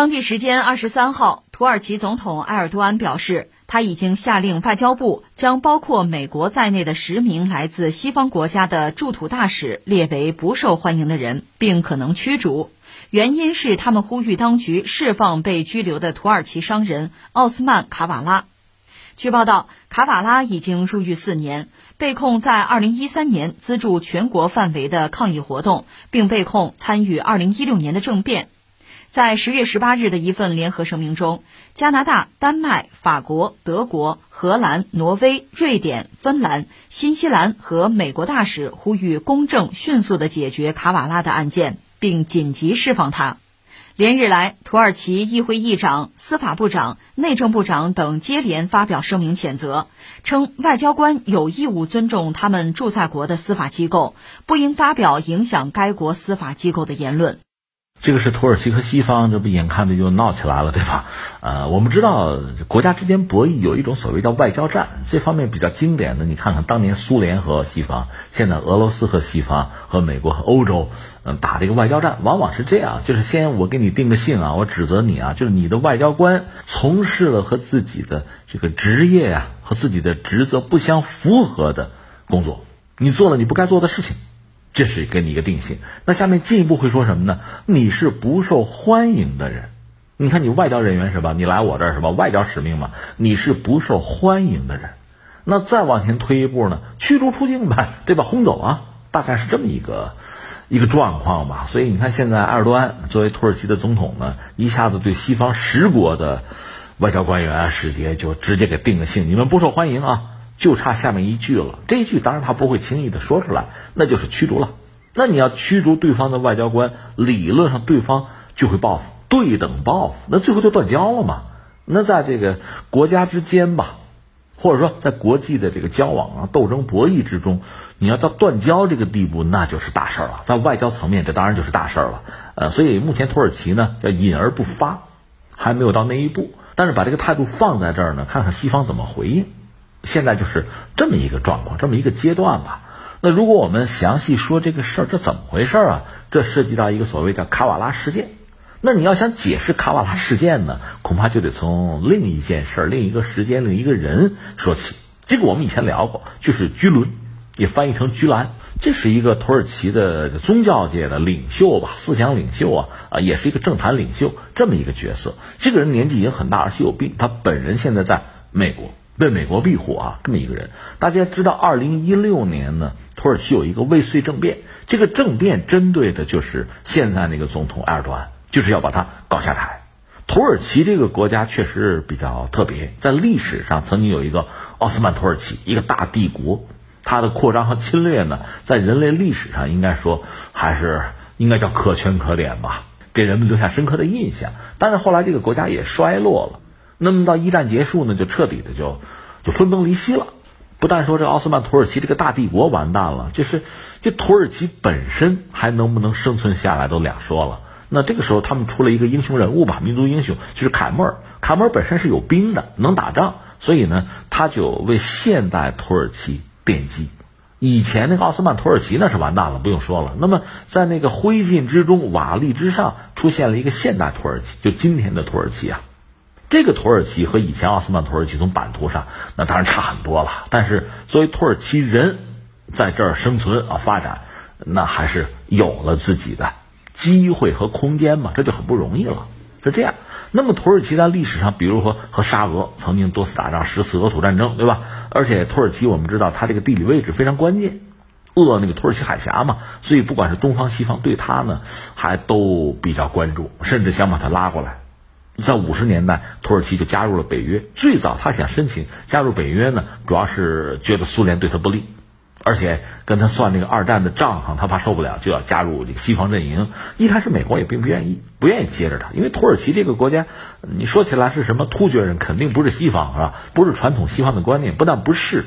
当地时间二十三号，土耳其总统埃尔多安表示，他已经下令外交部将包括美国在内的十名来自西方国家的驻土大使列为不受欢迎的人，并可能驱逐。原因是他们呼吁当局释放被拘留的土耳其商人奥斯曼卡瓦拉。据报道，卡瓦拉已经入狱四年，被控在二零一三年资助全国范围的抗议活动，并被控参与二零一六年的政变。在十月十八日的一份联合声明中，加拿大、丹麦、法国、德国、荷兰、挪威、瑞典、芬兰、新西兰和美国大使呼吁公正、迅速地解决卡瓦拉的案件，并紧急释放他。连日来，土耳其议会议长、司法部长、内政部长等接连发表声明谴责，称外交官有义务尊重他们驻在国的司法机构，不应发表影响该国司法机构的言论。这个是土耳其和西方，这不眼看着就闹起来了，对吧？呃，我们知道国家之间博弈有一种所谓叫外交战，这方面比较经典的，你看看当年苏联和西方，现在俄罗斯和西方和美国和欧洲，嗯，打这个外交战，往往是这样，就是先我给你定个性啊，我指责你啊，就是你的外交官从事了和自己的这个职业啊和自己的职责不相符合的工作，你做了你不该做的事情。这是给你一个定性。那下面进一步会说什么呢？你是不受欢迎的人。你看，你外交人员是吧？你来我这儿是吧？外交使命嘛，你是不受欢迎的人。那再往前推一步呢？驱逐出境呗，对吧？轰走啊，大概是这么一个一个状况吧。所以你看，现在埃尔多安作为土耳其的总统呢，一下子对西方十国的外交官员啊、使节就直接给定个性：你们不受欢迎啊。就差下面一句了，这一句当然他不会轻易的说出来，那就是驱逐了。那你要驱逐对方的外交官，理论上对方就会报复，对等报复，那最后就断交了嘛。那在这个国家之间吧，或者说在国际的这个交往啊、斗争博弈之中，你要到断交这个地步，那就是大事儿了。在外交层面，这当然就是大事儿了。呃，所以目前土耳其呢叫隐而不发，还没有到那一步，但是把这个态度放在这儿呢，看看西方怎么回应。现在就是这么一个状况，这么一个阶段吧。那如果我们详细说这个事儿，这怎么回事啊？这涉及到一个所谓叫卡瓦拉事件。那你要想解释卡瓦拉事件呢，恐怕就得从另一件事、另一个时间、另一个人说起。这个我们以前聊过，就是居伦，也翻译成居兰，这是一个土耳其的宗教界的领袖吧，思想领袖啊，啊，也是一个政坛领袖这么一个角色。这个人年纪已经很大，而且有病。他本人现在在美国。为美国庇护啊，这么一个人，大家知道，二零一六年呢，土耳其有一个未遂政变，这个政变针对的就是现在那个总统埃尔多安，就是要把他搞下台。土耳其这个国家确实比较特别，在历史上曾经有一个奥斯曼土耳其，一个大帝国，它的扩张和侵略呢，在人类历史上应该说还是应该叫可圈可点吧，给人们留下深刻的印象。但是后来这个国家也衰落了。那么到一战结束呢，就彻底的就就分崩离析了。不但说这奥斯曼土耳其这个大帝国完蛋了，就是这土耳其本身还能不能生存下来都两说了。那这个时候他们出了一个英雄人物吧，民族英雄就是凯末尔。凯末尔本身是有兵的，能打仗，所以呢，他就为现代土耳其奠基。以前那个奥斯曼土耳其那是完蛋了，不用说了。那么在那个灰烬之中、瓦砾之上，出现了一个现代土耳其，就今天的土耳其啊。这个土耳其和以前奥斯曼土耳其从版图上那当然差很多了，但是作为土耳其人在这儿生存啊发展，那还是有了自己的机会和空间嘛，这就很不容易了。是这样。那么土耳其在历史上，比如说和沙俄曾经多次打仗，十次俄土战争，对吧？而且土耳其我们知道它这个地理位置非常关键，扼那个土耳其海峡嘛，所以不管是东方西方对它呢，还都比较关注，甚至想把它拉过来。在五十年代，土耳其就加入了北约。最早他想申请加入北约呢，主要是觉得苏联对他不利，而且跟他算那个二战的账哈，他怕受不了，就要加入这个西方阵营。一开始美国也并不愿意，不愿意接着他，因为土耳其这个国家，你说起来是什么突厥人，肯定不是西方是吧？不是传统西方的观念，不但不是，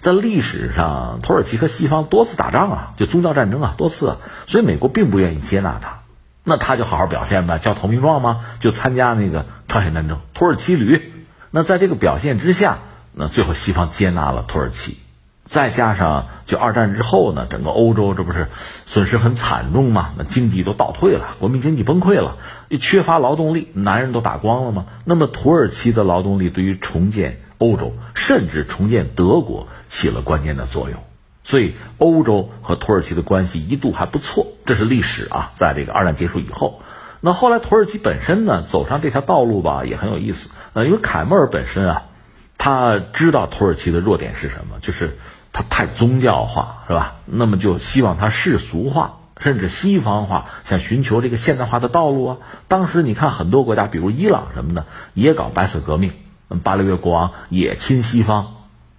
在历史上土耳其和西方多次打仗啊，就宗教战争啊多次，所以美国并不愿意接纳他。那他就好好表现呗，叫投名状吗？就参加那个朝鲜战争，土耳其旅。那在这个表现之下，那最后西方接纳了土耳其。再加上就二战之后呢，整个欧洲这不是损失很惨重吗？那经济都倒退了，国民经济崩溃了，又缺乏劳动力，男人都打光了吗？那么土耳其的劳动力对于重建欧洲，甚至重建德国起了关键的作用。所以欧洲和土耳其的关系一度还不错，这是历史啊。在这个二战结束以后，那后来土耳其本身呢走上这条道路吧，也很有意思。呃，因为凯末尔本身啊，他知道土耳其的弱点是什么，就是。他太宗教化是吧？那么就希望他世俗化，甚至西方化，想寻求这个现代化的道路啊。当时你看很多国家，比如伊朗什么的，也搞白色革命，巴列维国王也亲西方，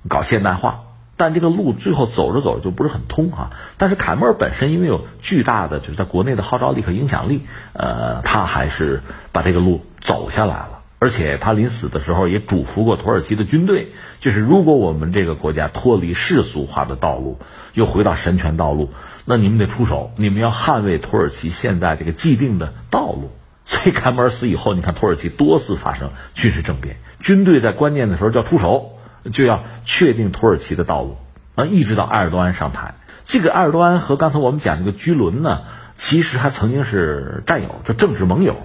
搞现代化，但这个路最后走着走着就不是很通啊。但是凯末尔本身因为有巨大的就是在国内的号召力和影响力，呃，他还是把这个路走下来了。而且他临死的时候也嘱咐过土耳其的军队，就是如果我们这个国家脱离世俗化的道路，又回到神权道路，那你们得出手，你们要捍卫土耳其现在这个既定的道路。所以凯末尔死以后，你看土耳其多次发生军事政变，军队在关键的时候就要出手，就要确定土耳其的道路啊，一直到埃尔多安上台。这个埃尔多安和刚才我们讲这个居伦呢，其实还曾经是战友，就政治盟友。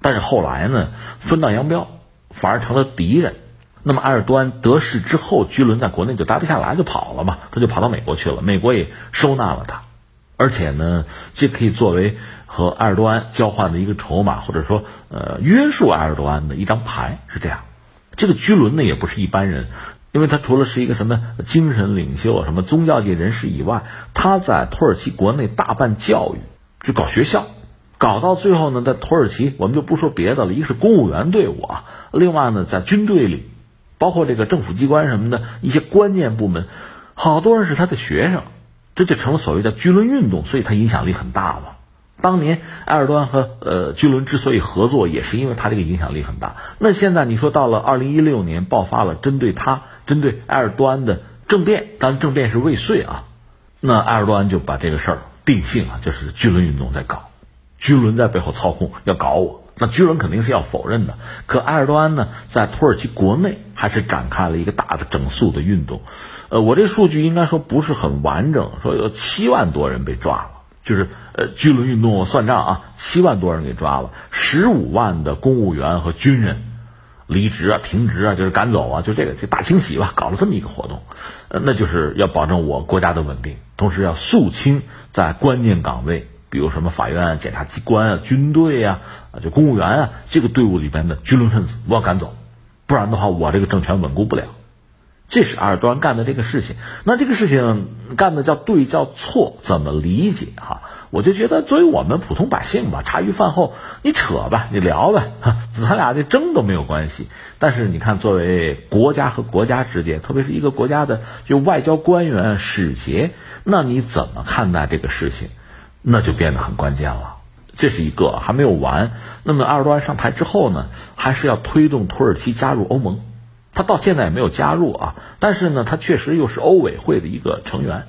但是后来呢，分道扬镳，反而成了敌人。那么埃尔多安得势之后，居伦在国内就待不下来，就跑了嘛，他就跑到美国去了。美国也收纳了他，而且呢，这可以作为和埃尔多安交换的一个筹码，或者说呃约束埃尔多安的一张牌，是这样。这个居伦呢，也不是一般人，因为他除了是一个什么精神领袖、什么宗教界人士以外，他在土耳其国内大办教育，就搞学校。搞到最后呢，在土耳其，我们就不说别的了，一个是公务员队伍啊，另外呢，在军队里，包括这个政府机关什么的一些关键部门，好多人是他的学生，这就成了所谓的居伦运动，所以他影响力很大嘛。当年埃尔多安和呃居伦之所以合作，也是因为他这个影响力很大。那现在你说到了二零一六年爆发了针对他、针对埃尔多安的政变，当然政变是未遂啊，那埃尔多安就把这个事儿定性了，就是居伦运动在搞。居伦在背后操控，要搞我，那居伦肯定是要否认的。可埃尔多安呢，在土耳其国内还是展开了一个大的整肃的运动。呃，我这数据应该说不是很完整，说有七万多人被抓了，就是呃巨轮运动我算账啊，七万多人给抓了，十五万的公务员和军人离职啊、停职啊，就是赶走啊，就这个就大清洗吧，搞了这么一个活动，呃，那就是要保证我国家的稳定，同时要肃清在关键岗位。比如什么法院、检察机关啊、军队呀、啊就公务员啊，这个队伍里边的军轮分子，我要赶走，不然的话，我这个政权稳固不了。这是埃尔多安干的这个事情。那这个事情干的叫对叫错，怎么理解哈？我就觉得作为我们普通百姓吧，茶余饭后你扯吧，你聊呗，咱俩这争都没有关系。但是你看，作为国家和国家之间，特别是一个国家的就外交官员、使节，那你怎么看待这个事情？那就变得很关键了，这是一个还没有完。那么埃尔多安上台之后呢，还是要推动土耳其加入欧盟，他到现在也没有加入啊。但是呢，他确实又是欧委会的一个成员，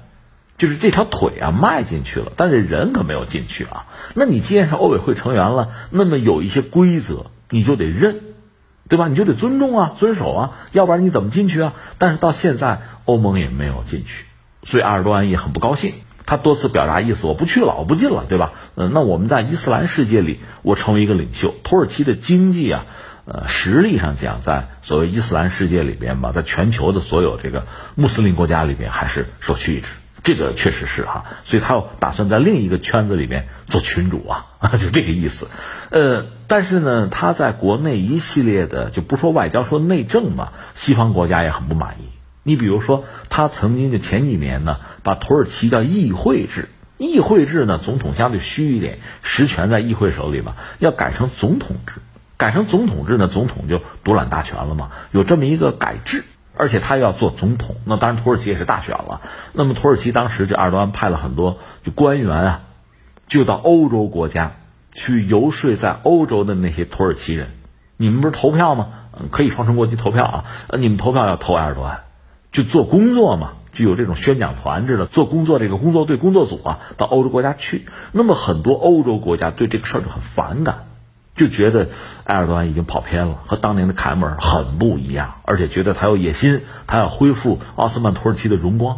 就是这条腿啊迈进去了，但是人可没有进去啊。那你既然是欧委会成员了，那么有一些规则你就得认，对吧？你就得尊重啊，遵守啊，要不然你怎么进去啊？但是到现在欧盟也没有进去，所以埃尔多安也很不高兴。他多次表达意思，我不去了，我不进了，对吧？嗯，那我们在伊斯兰世界里，我成为一个领袖。土耳其的经济啊，呃，实力上讲，在所谓伊斯兰世界里边吧，在全球的所有这个穆斯林国家里边，还是首屈一指。这个确实是哈，所以他要打算在另一个圈子里面做群主啊，就这个意思。呃，但是呢，他在国内一系列的，就不说外交，说内政嘛，西方国家也很不满意。你比如说，他曾经就前几年呢，把土耳其叫议会制，议会制呢，总统相对虚一点，实权在议会手里嘛，要改成总统制，改成总统制呢，总统就独揽大权了嘛，有这么一个改制，而且他要做总统，那当然土耳其也是大选了，那么土耳其当时就埃尔多安派了很多就官员啊，就到欧洲国家去游说在欧洲的那些土耳其人，你们不是投票吗？可以双重国籍投票啊，你们投票要投埃尔多安。就做工作嘛，就有这种宣讲团制的做工作，这个工作队、工作组啊，到欧洲国家去。那么很多欧洲国家对这个事儿就很反感，就觉得埃尔多安已经跑偏了，和当年的凯末尔很不一样，而且觉得他有野心，他要恢复奥斯曼土耳其的荣光。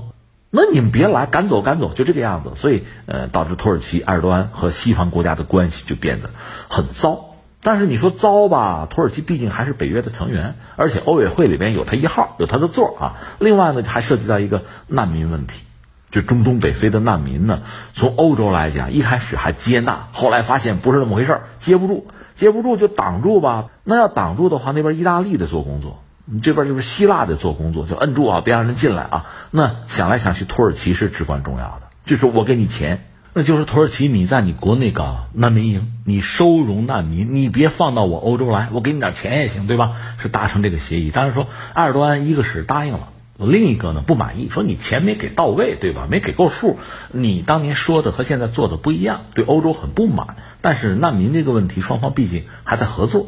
那你们别来，赶走赶走，就这个样子。所以，呃，导致土耳其埃尔多安和西方国家的关系就变得很糟。但是你说糟吧，土耳其毕竟还是北约的成员，而且欧委会里边有他一号，有他的座啊。另外呢，还涉及到一个难民问题，就中东北非的难民呢，从欧洲来讲，一开始还接纳，后来发现不是那么回事接不住，接不住就挡住吧。那要挡住的话，那边意大利得做工作，你这边就是希腊得做工作，就摁住啊，别让人进来啊。那想来想去，土耳其是至关重要的，就是我给你钱。那就是土耳其，你在你国内搞难民营，你收容难民，你别放到我欧洲来，我给你点钱也行，对吧？是达成这个协议。当然说，埃尔多安一个是答应了，另一个呢不满意，说你钱没给到位，对吧？没给够数，你当年说的和现在做的不一样，对欧洲很不满。但是难民这个问题，双方毕竟还在合作。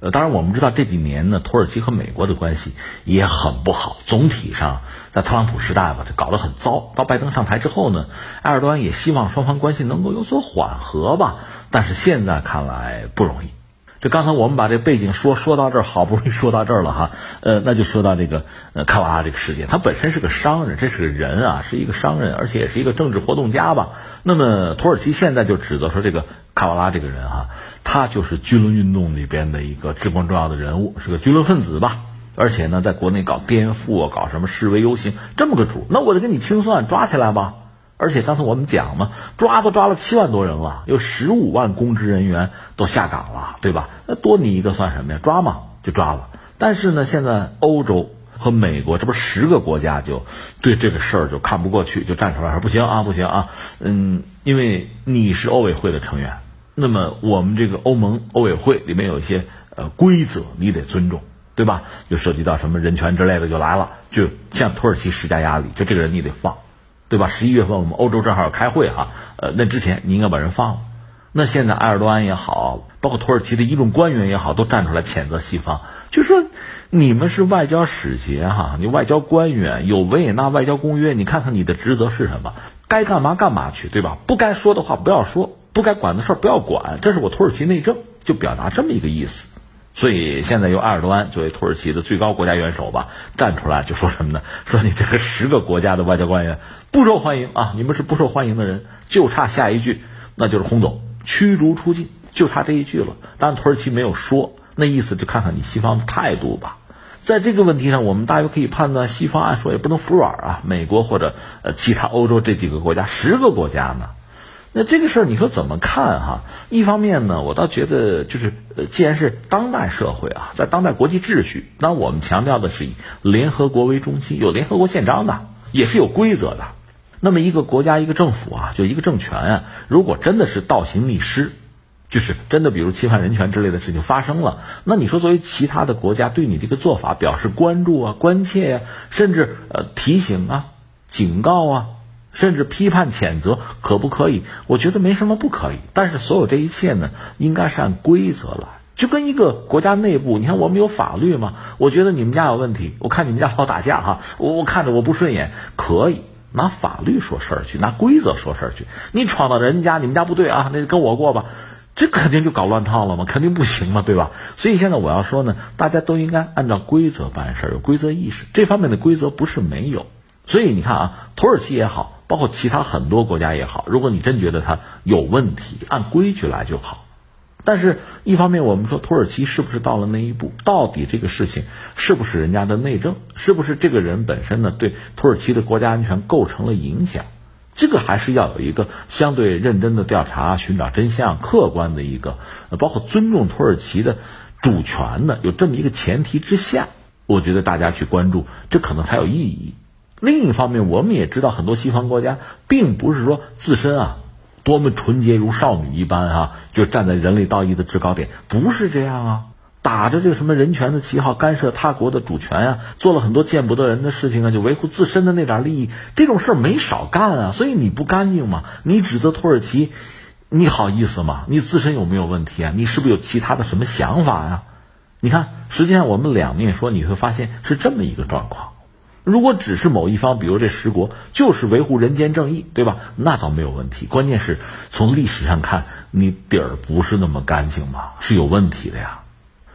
呃，当然我们知道这几年呢，土耳其和美国的关系也很不好。总体上，在特朗普时代吧，就搞得很糟。到拜登上台之后呢，埃尔多安也希望双方关系能够有所缓和吧。但是现在看来不容易。这刚才我们把这背景说说到这儿，好不容易说到这儿了哈。呃，那就说到这个呃卡瓦拉这个事件，他本身是个商人，这是个人啊，是一个商人，而且也是一个政治活动家吧。那么土耳其现在就指责说这个卡瓦拉这个人哈，他就是军伦运动里边的一个至关重要的人物，是个军伦分子吧。而且呢，在国内搞颠覆啊，搞什么示威游行，这么个主，那我得跟你清算，抓起来吧。而且刚才我们讲嘛，抓都抓了七万多人了，有十五万公职人员都下岗了，对吧？那多你一个算什么呀？抓嘛就抓了。但是呢，现在欧洲和美国这不十个国家就对这个事儿就看不过去，就站出来说不行啊，不行啊，嗯，因为你是欧委会的成员，那么我们这个欧盟欧委会里面有一些呃规则，你得尊重，对吧？就涉及到什么人权之类的就来了，就向土耳其施加压力，就这个人你得放。对吧？十一月份我们欧洲正好要开会哈，呃，那之前你应该把人放了。那现在埃尔多安也好，包括土耳其的一众官员也好，都站出来谴责西方，就说你们是外交使节哈，你外交官员有维也纳外交公约，你看看你的职责是什么？该干嘛干嘛去，对吧？不该说的话不要说，不该管的事儿不要管，这是我土耳其内政，就表达这么一个意思。所以现在由埃尔多安作为土耳其的最高国家元首吧，站出来就说什么呢？说你这个十个国家的外交官员不受欢迎啊！你们是不受欢迎的人，就差下一句，那就是轰走、驱逐出境，就差这一句了。当然土耳其没有说，那意思就看看你西方的态度吧。在这个问题上，我们大约可以判断，西方按说也不能服软啊。美国或者呃其他欧洲这几个国家，十个国家呢？那这个事儿你说怎么看哈？一方面呢，我倒觉得就是，呃，既然是当代社会啊，在当代国际秩序，那我们强调的是以联合国为中心，有联合国宪章的，也是有规则的。那么一个国家一个政府啊，就一个政权啊，如果真的是倒行逆施，就是真的比如侵犯人权之类的事情发生了，那你说作为其他的国家对你这个做法表示关注啊、关切呀，甚至呃提醒啊、警告啊。甚至批判谴责可不可以？我觉得没什么不可以。但是所有这一切呢，应该是按规则来。就跟一个国家内部，你看我们有法律吗？我觉得你们家有问题，我看你们家老打架哈，我我看着我不顺眼，可以拿法律说事儿去，拿规则说事儿去。你闯到人家，你们家不对啊，那就跟我过吧，这肯定就搞乱套了嘛，肯定不行嘛，对吧？所以现在我要说呢，大家都应该按照规则办事儿，有规则意识。这方面的规则不是没有。所以你看啊，土耳其也好。包括其他很多国家也好，如果你真觉得它有问题，按规矩来就好。但是，一方面我们说土耳其是不是到了那一步？到底这个事情是不是人家的内政？是不是这个人本身呢？对土耳其的国家安全构成了影响？这个还是要有一个相对认真的调查，寻找真相，客观的一个，包括尊重土耳其的主权的，有这么一个前提之下，我觉得大家去关注，这可能才有意义。另一方面，我们也知道很多西方国家并不是说自身啊多么纯洁如少女一般啊，就站在人类道义的制高点，不是这样啊，打着这个什么人权的旗号干涉他国的主权啊，做了很多见不得人的事情啊，就维护自身的那点利益，这种事儿没少干啊。所以你不干净嘛？你指责土耳其，你好意思吗？你自身有没有问题啊？你是不是有其他的什么想法呀？你看，实际上我们两面说，你会发现是这么一个状况。如果只是某一方，比如这十国，就是维护人间正义，对吧？那倒没有问题。关键是从历史上看，你底儿不是那么干净嘛，是有问题的呀。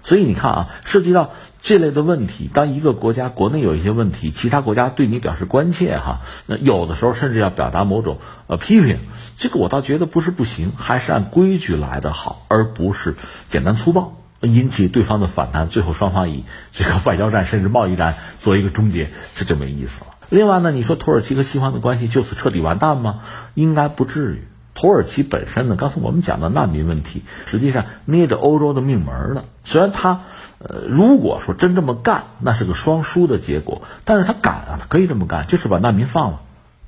所以你看啊，涉及到这类的问题，当一个国家国内有一些问题，其他国家对你表示关切哈，那有的时候甚至要表达某种呃批评，这个我倒觉得不是不行，还是按规矩来的好，而不是简单粗暴，引起对方的反弹，最后双方以这个外交战甚至贸易战做一个终结，这就没意思了。另外呢，你说土耳其和西方的关系就此彻底完蛋吗？应该不至于。土耳其本身呢，刚才我们讲的难民问题，实际上捏着欧洲的命门呢。虽然他，呃，如果说真这么干，那是个双输的结果。但是他敢啊，他可以这么干，就是把难民放了。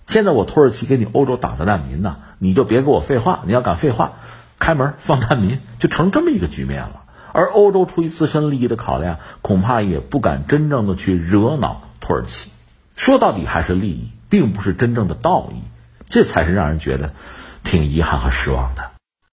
现在我土耳其给你欧洲挡着难民呢，你就别给我废话。你要敢废话，开门放难民，就成这么一个局面了。而欧洲出于自身利益的考量，恐怕也不敢真正的去惹恼土耳其。说到底还是利益，并不是真正的道义，这才是让人觉得。挺遗憾和失望的。